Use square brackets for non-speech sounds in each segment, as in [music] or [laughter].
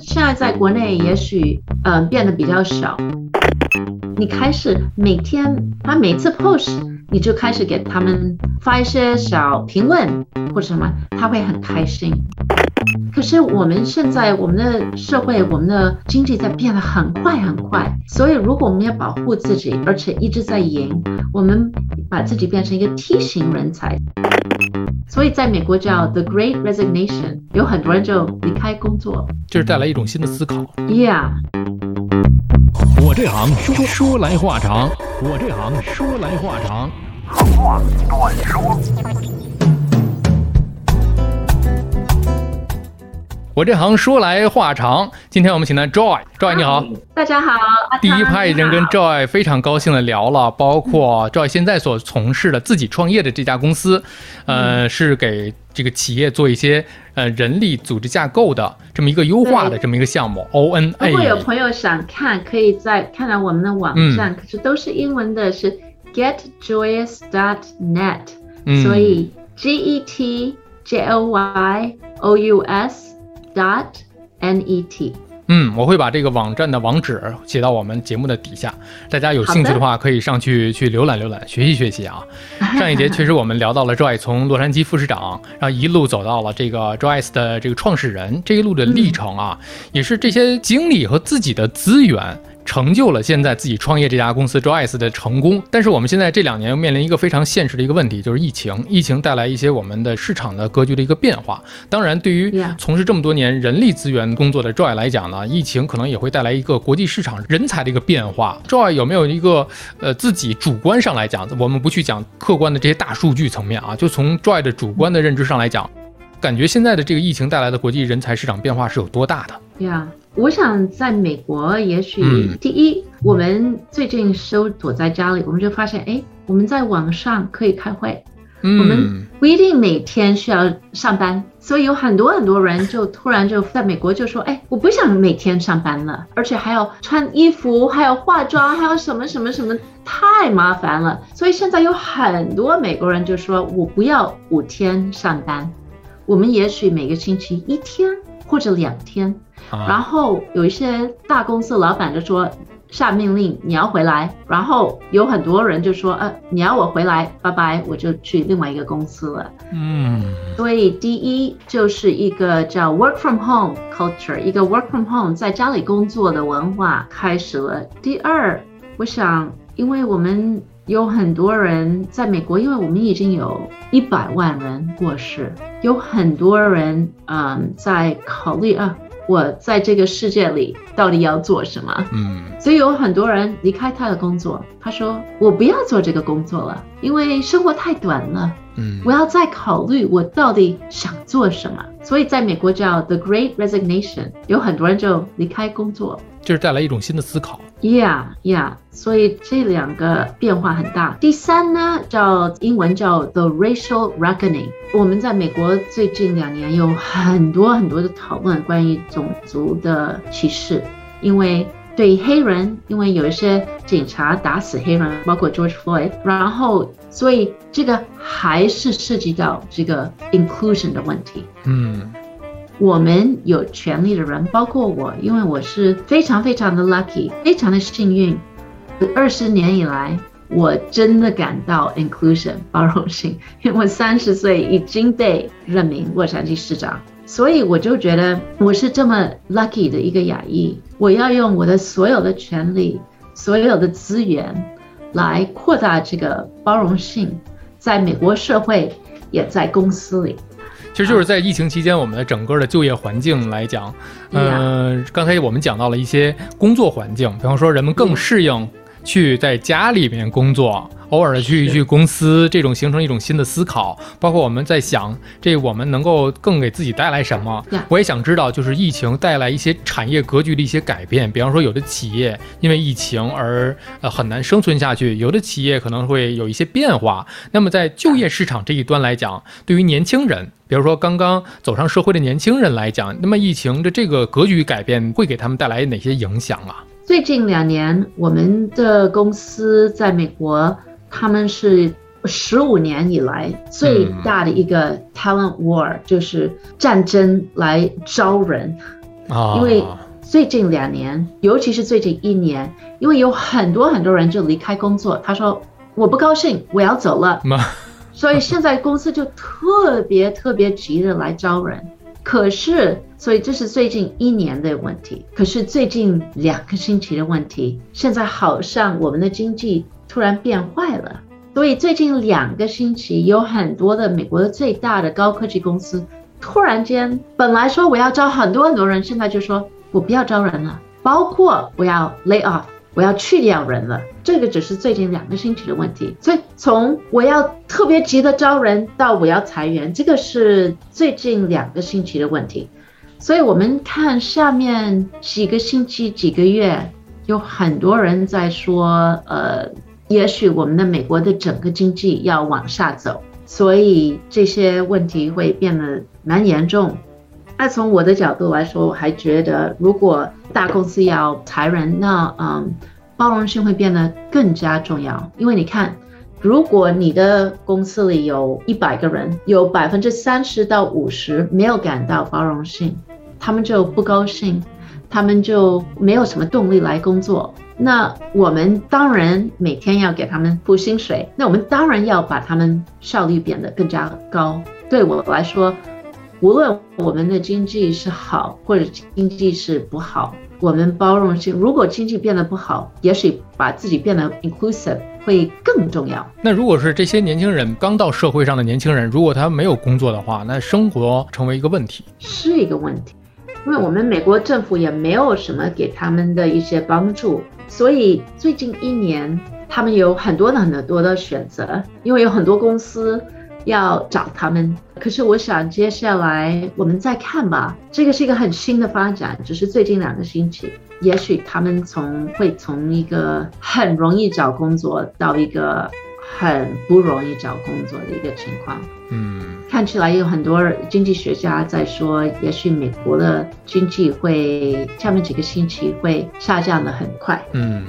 现在在国内也许嗯、变得比较少。你开始每天，他每次 post，你就开始给他们发一些小评论或者什么，他会很开心。可是我们现在我们的社会，我们的经济在变得很快很快，所以如果我们要保护自己，而且一直在赢，我们把自己变成一个梯形人才。所以在美国叫 The Great Resignation，有很多人就离开工作。就是带来一种新的思考。Yeah，我这行说说来话长，我这行说来话长。我这行说来话长，今天我们请来 Joy，Joy 你好。大家好，第一汤趴已经跟 Joy 非常高兴的聊了，包括 Joy 现在所从事的自己创业的这家公司，呃，是给这个企业做一些呃人力组织架构的这么一个优化的这么一个项目 O N A 如果有。朋友想看，可以在看到我们的网嗯。站，可是都是英文的，是 getjoyous.net，、嗯。所以 G E T J O Y O U S dot N E T。嗯，我会把这个网站的网址写到我们节目的底下，大家有兴趣的话可以上去去浏览浏览，学习学习啊。[laughs] 上一节确实我们聊到了 Joy 从洛杉矶副市长，然后一路走到了这个 Joyce 的这个创始人，这一路的历程啊，也是这些经历和自己的资源。成就了现在自己创业这家公司 Joyce 的成功，但是我们现在这两年又面临一个非常现实的一个问题，就是疫情。疫情带来一些我们的市场的格局的一个变化。当然，对于从事这么多年人力资源工作的 Joy 来讲呢，疫情可能也会带来一个国际市场人才的一个变化。Joy 有没有一个呃自己主观上来讲，我们不去讲客观的这些大数据层面啊，就从 Joy 的主观的认知上来讲，感觉现在的这个疫情带来的国际人才市场变化是有多大的？呀我想在美国，也许、嗯第一，我们最近都躲在家里，我们就发现，哎，我们在网上可以开会，我嗯们不一定每天需要上班，所以有很多很多人就突然就在美国就说，哎，我不想每天上班了，而且还要穿衣服，还要化妆，还要什么什么什么，太麻烦了。所以现在有很多美国人就说，我不要五天上班，我们也许每个星期一天或者两天。然啊，后有一些大公司老板就说下命令你要回来，然后有很多人就说呃你要我回来，拜拜，我就去另外一个公司了。嗯所以第一就是一个叫 work from home culture，一个 work from home 在家里工作的文化开始了。第二，我想因为我们有很多人在美国，因为我们已经有一百万人过世，有很多人嗯在考虑啊，我在这个世界里到底要做什么。嗯所以有很多人离开他的工作，他说我不要做这个工作了，因为生活太短了。嗯我要再考虑我到底想做什么。所以在美国叫 The Great Resignation，有很多人就离开工作。就是带来一种新的思考。Yeah, yeah，所以这两个变化很大。第三呢，叫英文叫 The Racial Reckoning。我们在美国最近两年有很多很多的讨论关于种族的歧视，因为对黑人，因为有一些警察打死黑人，包括 George Floyd，然后所以这个还是涉及到这个 inclusion 的问题。嗯我们有权利的人，包括我，因为我是非常非常的 lucky，非常的幸运。二十年以来，我真的感到 inclusion 包容性，因为我三十岁已经被任命洛杉矶市长，所以我就觉得我是这么 lucky 的一个亚裔，我要用我的所有的权利、所有的资源来扩大这个包容性，在美国社会，也在公司里。其实就是在疫情期间，我们的整个的就业环境来讲，呃，刚才我们讲到了一些工作环境，比方说人们更适应去在家里面工作，偶尔的去一去公司，这种形成一种新的思考。包括我们在想，这我们能够更给自己带来什么？我也想知道，就是疫情带来一些产业格局的一些改变，比方说有的企业因为疫情而呃很难生存下去，有的企业可能会有一些变化。那么在就业市场这一端来讲，对于年轻人，比如说刚刚走上社会的年轻人来讲，那么疫情的这个格局改变会给他们带来哪些影响啊？最近两年，我们的公司在美国，他们是十五年以来最大的一个 talent war，、就是战争来招人。啊，因为最近两年，尤其是最近一年，因为有很多很多人就离开工作，他说我不高兴，我要走了，[laughs] 所以现在公司就特别特别急着来招人。可是，所以这是最近一年的问题。可是最近两个星期的问题，现在好像我们的经济突然变坏了。所以最近两个星期，有很多的美国的最大的高科技公司，突然间本来说我要招很多很多人，现在就说我不要招人了，包括我要 lay off，我要去掉人了。这个只是最近两个星期的问题。所以从我要特别急的招人到我要裁员，这个是最近两个星期的问题。所以我们看下面几个星期、几个月，有很多人在说，呃。也许我们的美国的整个经济要往下走，所以这些问题会变得蛮严重。那从我的角度来说，我还觉得，如果大公司要裁人，那嗯，包容性会变得更加重要。因为你看，如果你的公司里有一百个人，有百分之三十到五十没有感到包容性，他们就不高兴，他们就没有什么动力来工作。那我们当然每天要给他们付薪水，那我们当然要把他们效率变得更加高。对我来说，无论我们的经济是好或者经济是不好，我们包容性。如果经济变得不好，也许把自己变得 inclusive 会更重要。那如果是这些年轻人刚到社会上的年轻人，如果他没有工作的话，那生活成为一个问题，是一个问题。因为我们美国政府也没有什么给他们的一些帮助。所以最近一年，他们有很多的很多的选择，因为有很多公司要找他们。可是我想接下来我们再看吧，这个是一个很新的发展，只是最近两个星期，也许他们从会从一个很容易找工作到一个很不容易找工作的一个情况。嗯，看起来有很多经济学家在说，也许美国的经济会下面几个星期会下降的很快。嗯，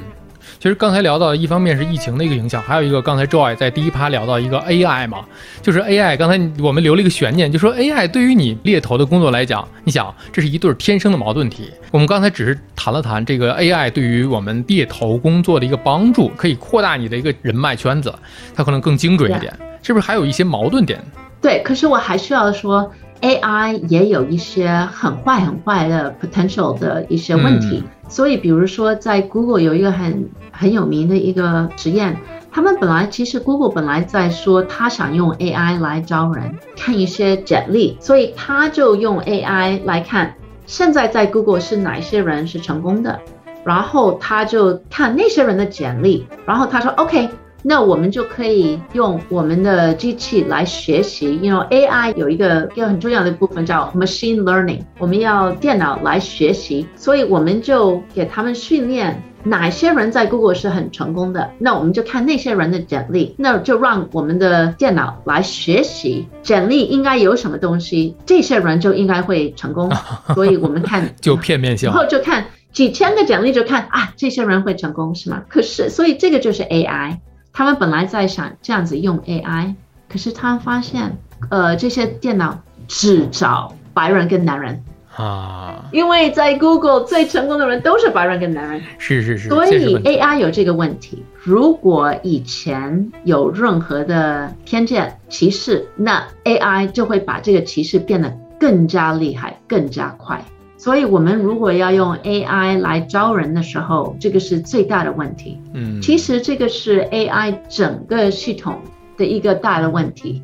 其实刚才聊到，一方面是疫情的一个影响，还有一个刚才 Joy 在第一趴聊到一个 AI 嘛，就是 AI。刚才我们留了一个悬念，就说 AI 对于你猎头的工作来讲，你想这是一对天生的矛盾体。我们刚才只是谈了谈这个 AI 对于我们猎头工作的一个帮助，可以扩大你的一个人脉圈子，它可能更精准一点。是不是还有一些矛盾点？对，可是我还需要说，AI 也有一些很坏很坏的 potential 的一些问题。所以，比如说在 Google 有一个很很有名的一个实验，他们本来其实 Google 本来在说他想用 AI 来招人，看一些简历，所以他就用 AI 来看现在在 Google 是哪些人是成功的，然后他就看那些人的简历，然后他说 OK。那我们就可以用我们的机器来学习，因为 AI 有一个一个很重要的部分叫 machine learning，我们要电脑来学习，所以我们就给他们训练哪些人在 Google 是很成功的，那我们就看那些人的简历，那就让我们的电脑来学习简历应该有什么东西，这些人就应该会成功，[laughs] 所以我们看就片面性，然后就看几千个简历就看啊，这些人会成功是吗？可是所以这个就是 AI。他们本来在想这样子用 AI，可是他发现，呃，这些电脑只找白人跟男人啊，因为在 Google 最成功的人都是白人跟男人，是是是，所以 AI 有这个问题。如果以前有任何的偏见歧视，那 AI 就会把这个歧视变得更加厉害、更加快。所以，我们如果要用 AI 来招人的时候，这个是最大的问题。嗯，其实这个是 AI 整个系统的一个大的问题。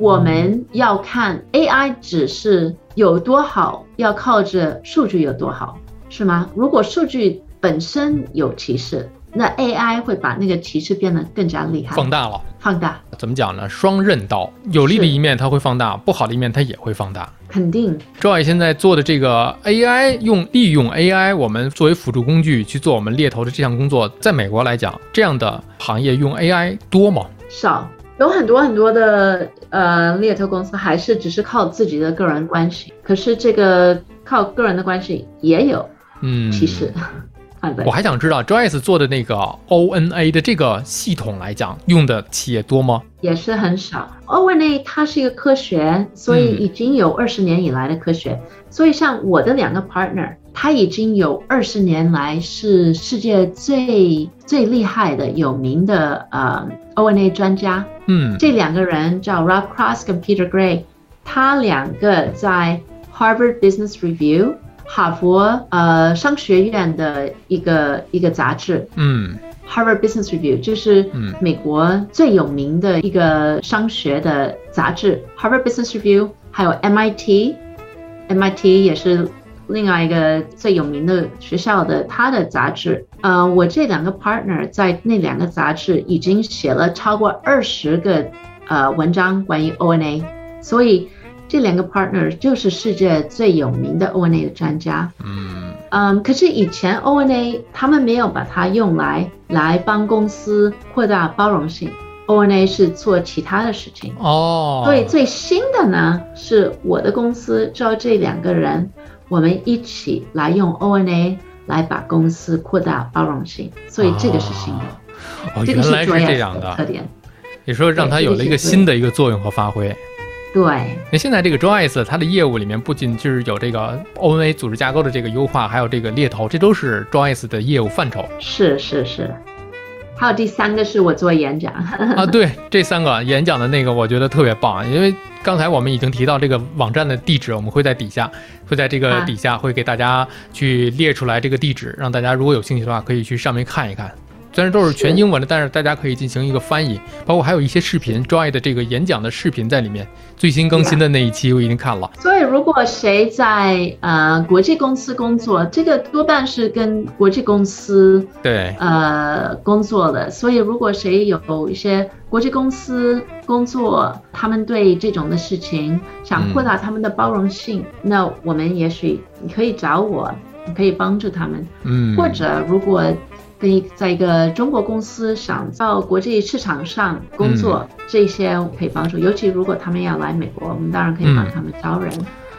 我们要看 AI 只是有多好，要靠着数据有多好，是吗？如果数据本身有歧视，那 AI 会把那个歧视变得更加厉害，放大了。放大怎么讲呢？双刃刀，有利的一面它会放大，不好的一面它也会放大。肯定，Joy 现在做的这个 AI 用利用 AI，我们作为辅助工具去做我们猎头的这项工作，在美国来讲，这样的行业用 AI 多吗？少，有很多很多的呃猎头公司还是只是靠自己的个人关系，可是这个靠个人的关系也有，嗯，其实。放在我还想知道 Joyce 做的那个 ONA 的这个系统来讲，用的企业多吗？也是很少。ONA 它是一个科学，所以已经有二十年以来的科学。所以像我的两个 partner，他已经有二十年来是世界最最厉害的、有名的呃 ONA 专家。嗯，这两个人叫 Rob Cross 跟 Peter Gray，他两个在 Harvard Business Review 哈佛呃商学院的一个一个杂志。嗯 Harvard Business Review 就是嗯美国最有名的一个商学的杂志。Harvard Business Review 还有 MIT，MIT 也是另外一个最有名的学校的它的杂志。呃，我这两个 partner 在那两个杂志已经写了超过二十个呃文章关于 ONA，所以这两个 partner 就是世界最有名的 ONA 的专家。嗯嗯，可是以前 ONA 他们没有把它用来来帮公司扩大包容性，ONA 是做其他的事情。哦，所以最新的呢，是我的公司招这两个人，我们一起来用 ONA 来把公司扩大包容性，所以这个是新的，哦，原来是这样的，的特点。你说让它有了一个新的一个作用和发挥。对，那现在这个 Joyce 它的业务里面不仅就是有这个 ONA 组织架构的这个优化，还有这个猎头，这都是 Joyce 的业务范畴是是是。还有第三个是我做演讲，啊。对，这三个演讲的那个我觉得特别棒，因为刚才我们已经提到这个网站的地址，我们会在底下，会在这个啊底下会给大家去列出来这个地址，让大家如果有兴趣的话可以去上面看一看。虽然都是全英文的，但是大家可以进行一个翻译，包括还有一些视频，Joy 的这个演讲的视频在里面。最新更新的那一期我已经看了。所以，如果谁在呃国际公司工作，这个多半是跟国际公司对，呃工作的。所以，如果谁有一些国际公司工作，他们对这种的事情想扩大他们的包容性，那我们也许你可以找我，你可以帮助他们。嗯，或者如果跟一在一个中国公司想到国际市场上工作，这些我可以帮助。尤其如果他们要来美国，我们当然可以帮他们招人。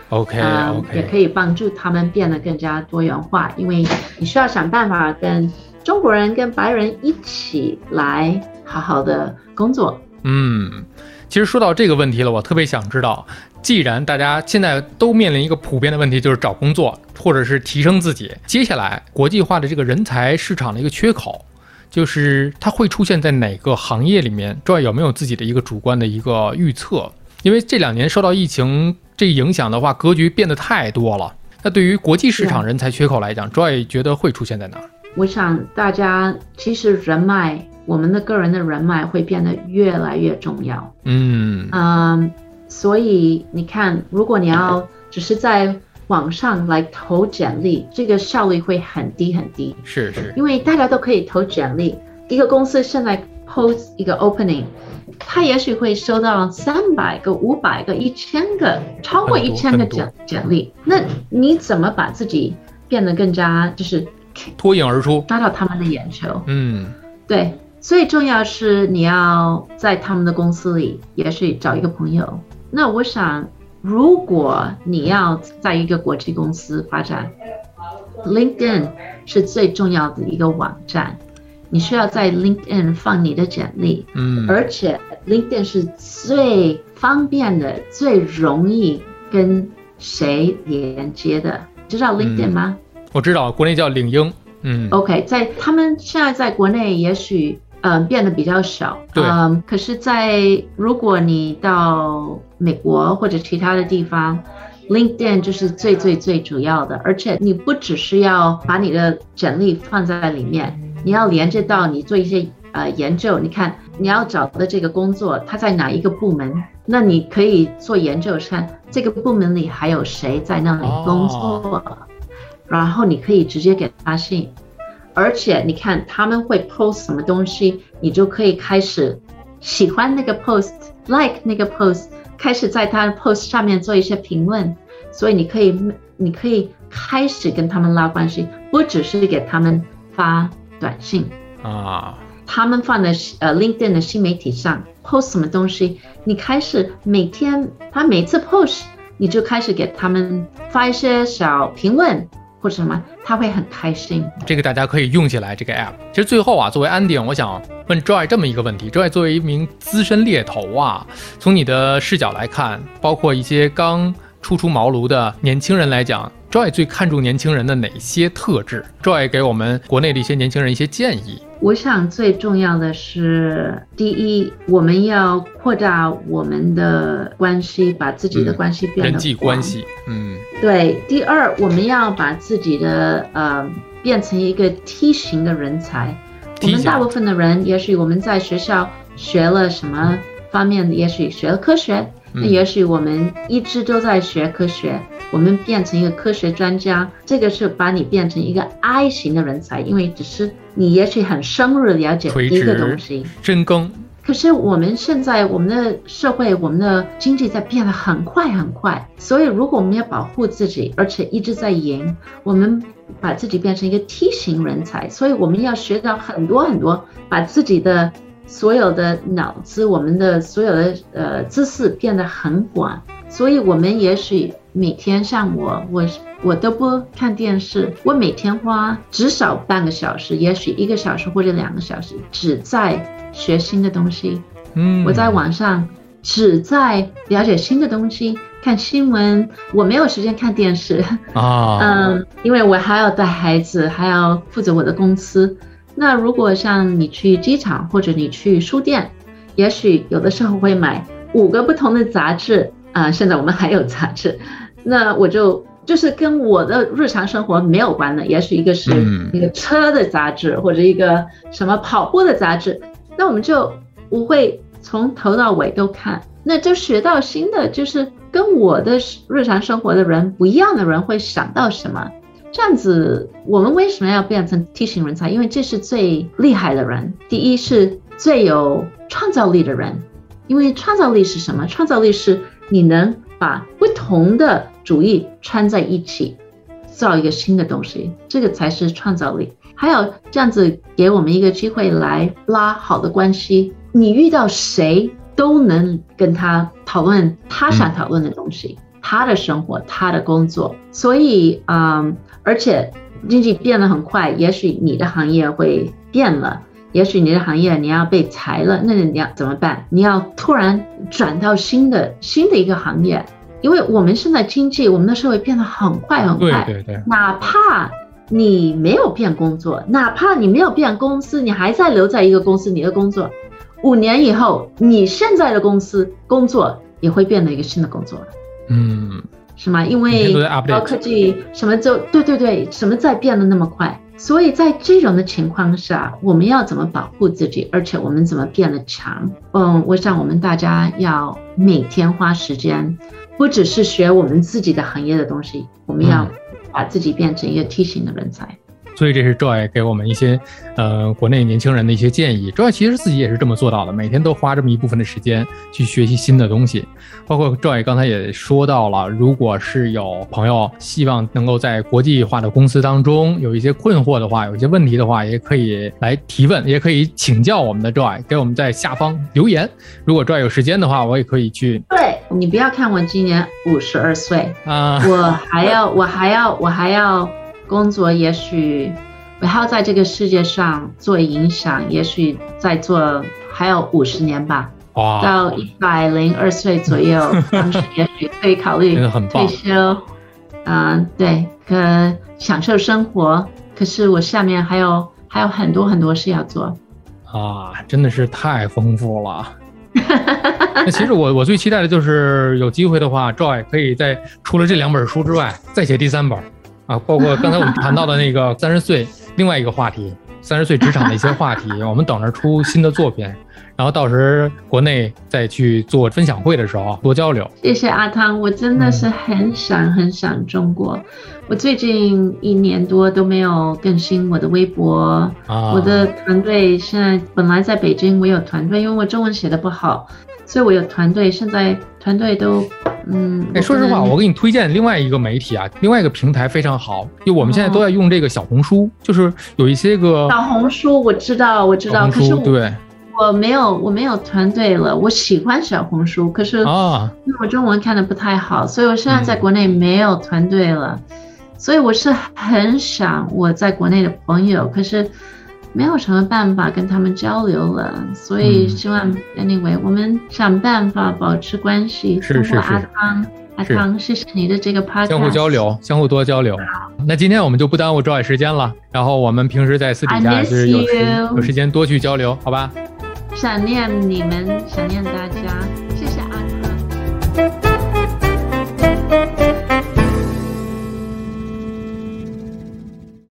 OK 呃，也可以帮助他们变得更加多元化，因为你需要想办法跟中国人跟白人一起来好好的工作。嗯，其实说到这个问题了，我特别想知道，既然大家现在都面临一个普遍的问题，就是找工作或者是提升自己，接下来国际化的这个人才市场的一个缺口，就是它会出现在哪个行业里面？Joy 有没有自己的一个主观的一个预测？因为这两年受到疫情这影响的话，格局变得太多了。那对于国际市场人才缺口来讲，Joy 觉得会出现在哪儿？我想大家其实人脉，我们的个人的人脉会变得越来越重要。嗯嗯，所以你看，如果你要只是在网上来投简历，这个效率会很低很低，是是，因为大家都可以投简历。一个公司现在 post 一个 opening，他也许会收到三百个、五百个、一千个，超过一千个简简历。那你怎么把自己变得更加就是脱颖而出。抓到他们的眼球？嗯对，最重要是你要在他们的公司里，也许找一个朋友。那我想，如果你要在一个国际公司发展，LinkedIn 是最重要的一个网站。你需要在 LinkedIn 放你的简历，嗯，而且 LinkedIn 是最方便的、最容易跟谁连接的。知道 LinkedIn 吗？我知道国内叫领英。嗯 OK，在他们现在在国内也许嗯、呃变得比较少，对。嗯，可是在，如果你到美国或者其他的地方，LinkedIn 就是最最最主要的，而且你不只是要把你的简历放在里面，你要连接到你做一些呃研究，你看你要找的这个工作，它在哪一个部门？那你可以做研究，看这个部门里还有谁在那里工作。然后你可以直接给他信，而且你看他们会 post 什么东西，你就可以开始喜欢那个 post，like 那个 post，开始在他的 post 上面做一些评论，所以你可以你可以开始跟他们拉关系，不只是给他们发短信，啊，他们放在呃 LinkedIn 的新媒体上 post 什么东西，你开始每天他每次 post，你就开始给他们发一些小评论。或者什么，他会很开心。这个大家可以用起来这个 app。其实最后啊，作为 ending，我想问 Joy 这么一个问题：Joy 作为一名资深猎头啊，从你的视角来看，包括一些刚初出茅庐的年轻人来讲，Joy 最看重年轻人的哪些特质？Joy 给我们国内的一些年轻人一些建议。我想最重要的是，第一，我们要扩大我们的关系，把自己的关系变得人际关系，嗯对，第二，我们要把自己的呃变成一个梯形的人才。我们大部分的人，也许我们在学校学了什么方面，也许学了科学，那嗯。也许我们一直都在学科学，我们变成一个科学专家，这个是把你变成一个 I 型的人才，因为只是你也许很深入的了解一个东西。深耕，可是我们现在我们的社会、我们的经济在变得很快很快，所以如果我们要保护自己，而且一直在赢，我们把自己变成一个 T 型人才，所以我们要学到很多很多，把自己的所有的脑子、我们的所有的呃知识变得很广，所以我们也许每天像我，我我都不看电视，我每天花至少半个小时，也许一个小时或者两个小时，只在学新的东西。嗯，我在网上只在了解新的东西，看新闻，我没有时间看电视。啊，嗯，因为我还要带孩子，还要负责我的公司。那如果像你去机场或者你去书店，也许有的时候会买五个不同的杂志啊、现在我们还有杂志，[laughs] 那我就就是跟我的日常生活没有关的，也许一个是一个车的杂志，或者一个什么跑步的杂志，那我们就我会从头到尾都看，那就学到新的，就是跟我的日常生活的人不一样的人会想到什么。这样子，我们为什么要变成 T 型人才？因为这是最厉害的人，第一是最有创造力的人。因为创造力是什么？创造力是你能把不同的主意串在一起，造一个新的东西，这个才是创造力。还有这样子给我们一个机会来拉好的关系，你遇到谁都能跟他讨论他想讨论的东西，他的生活，他的工作。所以，嗯，而且经济变得很快，也许你的行业会变了。也许你的行业你要被裁了，那你要怎么办？你要突然转到新的新的一个行业，因为我们现在经济，我们的社会变得很快很快，对对对，哪怕你没有变工作，哪怕你没有变公司，你还在留在一个公司，你的工作，五年以后，你现在的公司工作也会变得一个新的工作了，嗯，是吗？因为高科技什么就对对对，什么在变得那么快，所以在这种的情况下，我们要怎么保护自己，而且我们怎么变得强？嗯，我想我们大家要每天花时间，不只是学我们自己的行业的东西，我们要嗯把自己变成一个梯形的人才。所以这是 Joy 给我们一些呃国内年轻人的一些建议。Joy 其实自己也是这么做到的，每天都花这么一部分的时间去学习新的东西。包括 Joy 刚才也说到了，如果是有朋友希望能够在国际化的公司当中有一些困惑的话，有一些问题的话，也可以来提问，也可以请教我们的 Joy，给我们在下方留言。如果 Joy 有时间的话，我也可以去对你不要看我今年五十二岁，啊、我还要我还要我还要工作，也许我还要在这个世界上做影响，也许再做还有五十年吧，哇，到一百零二岁左右，当时也许可以考虑 [laughs] 退休。嗯、对，可享受生活。可是我下面还有还有很多很多事要做。啊，真的是太丰富了。[laughs] 那其实我我最期待的就是有机会的话，Joy 可以在除了这两本书之外，再写第三本啊，包括刚才我们谈到的那个 [laughs] 三十岁另外一个话题，三十岁职场的一些话题，我们等着出新的作品，然后到时国内再去做分享会的时候多交流。谢谢阿汤，我真的是很想很想中国。我最近一年多都没有更新我的微博，啊，我的团队现在本来在北京，我有团队，因为我中文写的不好，所以我有团队。现在团队都，嗯，哎，说实话，我给你推荐另外一个媒体啊，另外一个平台非常好，就我们现在都在用这个小红书，就是有一些个小红书我知道，我知道，可是我对我没有我没有团队了。我喜欢小红书，可是啊，因为我中文看的不太好，所以我现在在嗯国内没有团队了。所以我是很想我在国内的朋友，可是没有什么办法跟他们交流了，所以希望 anyway 我们想办法保持关系。是是是。阿汤，阿汤，谢谢你的这个 podcast。相互交流，相互多交流。那今天我们就不耽误周海时间了，然后我们平时在私底下是有时有时间多去交流，好吧？想念你们，想念大家，谢谢阿汤。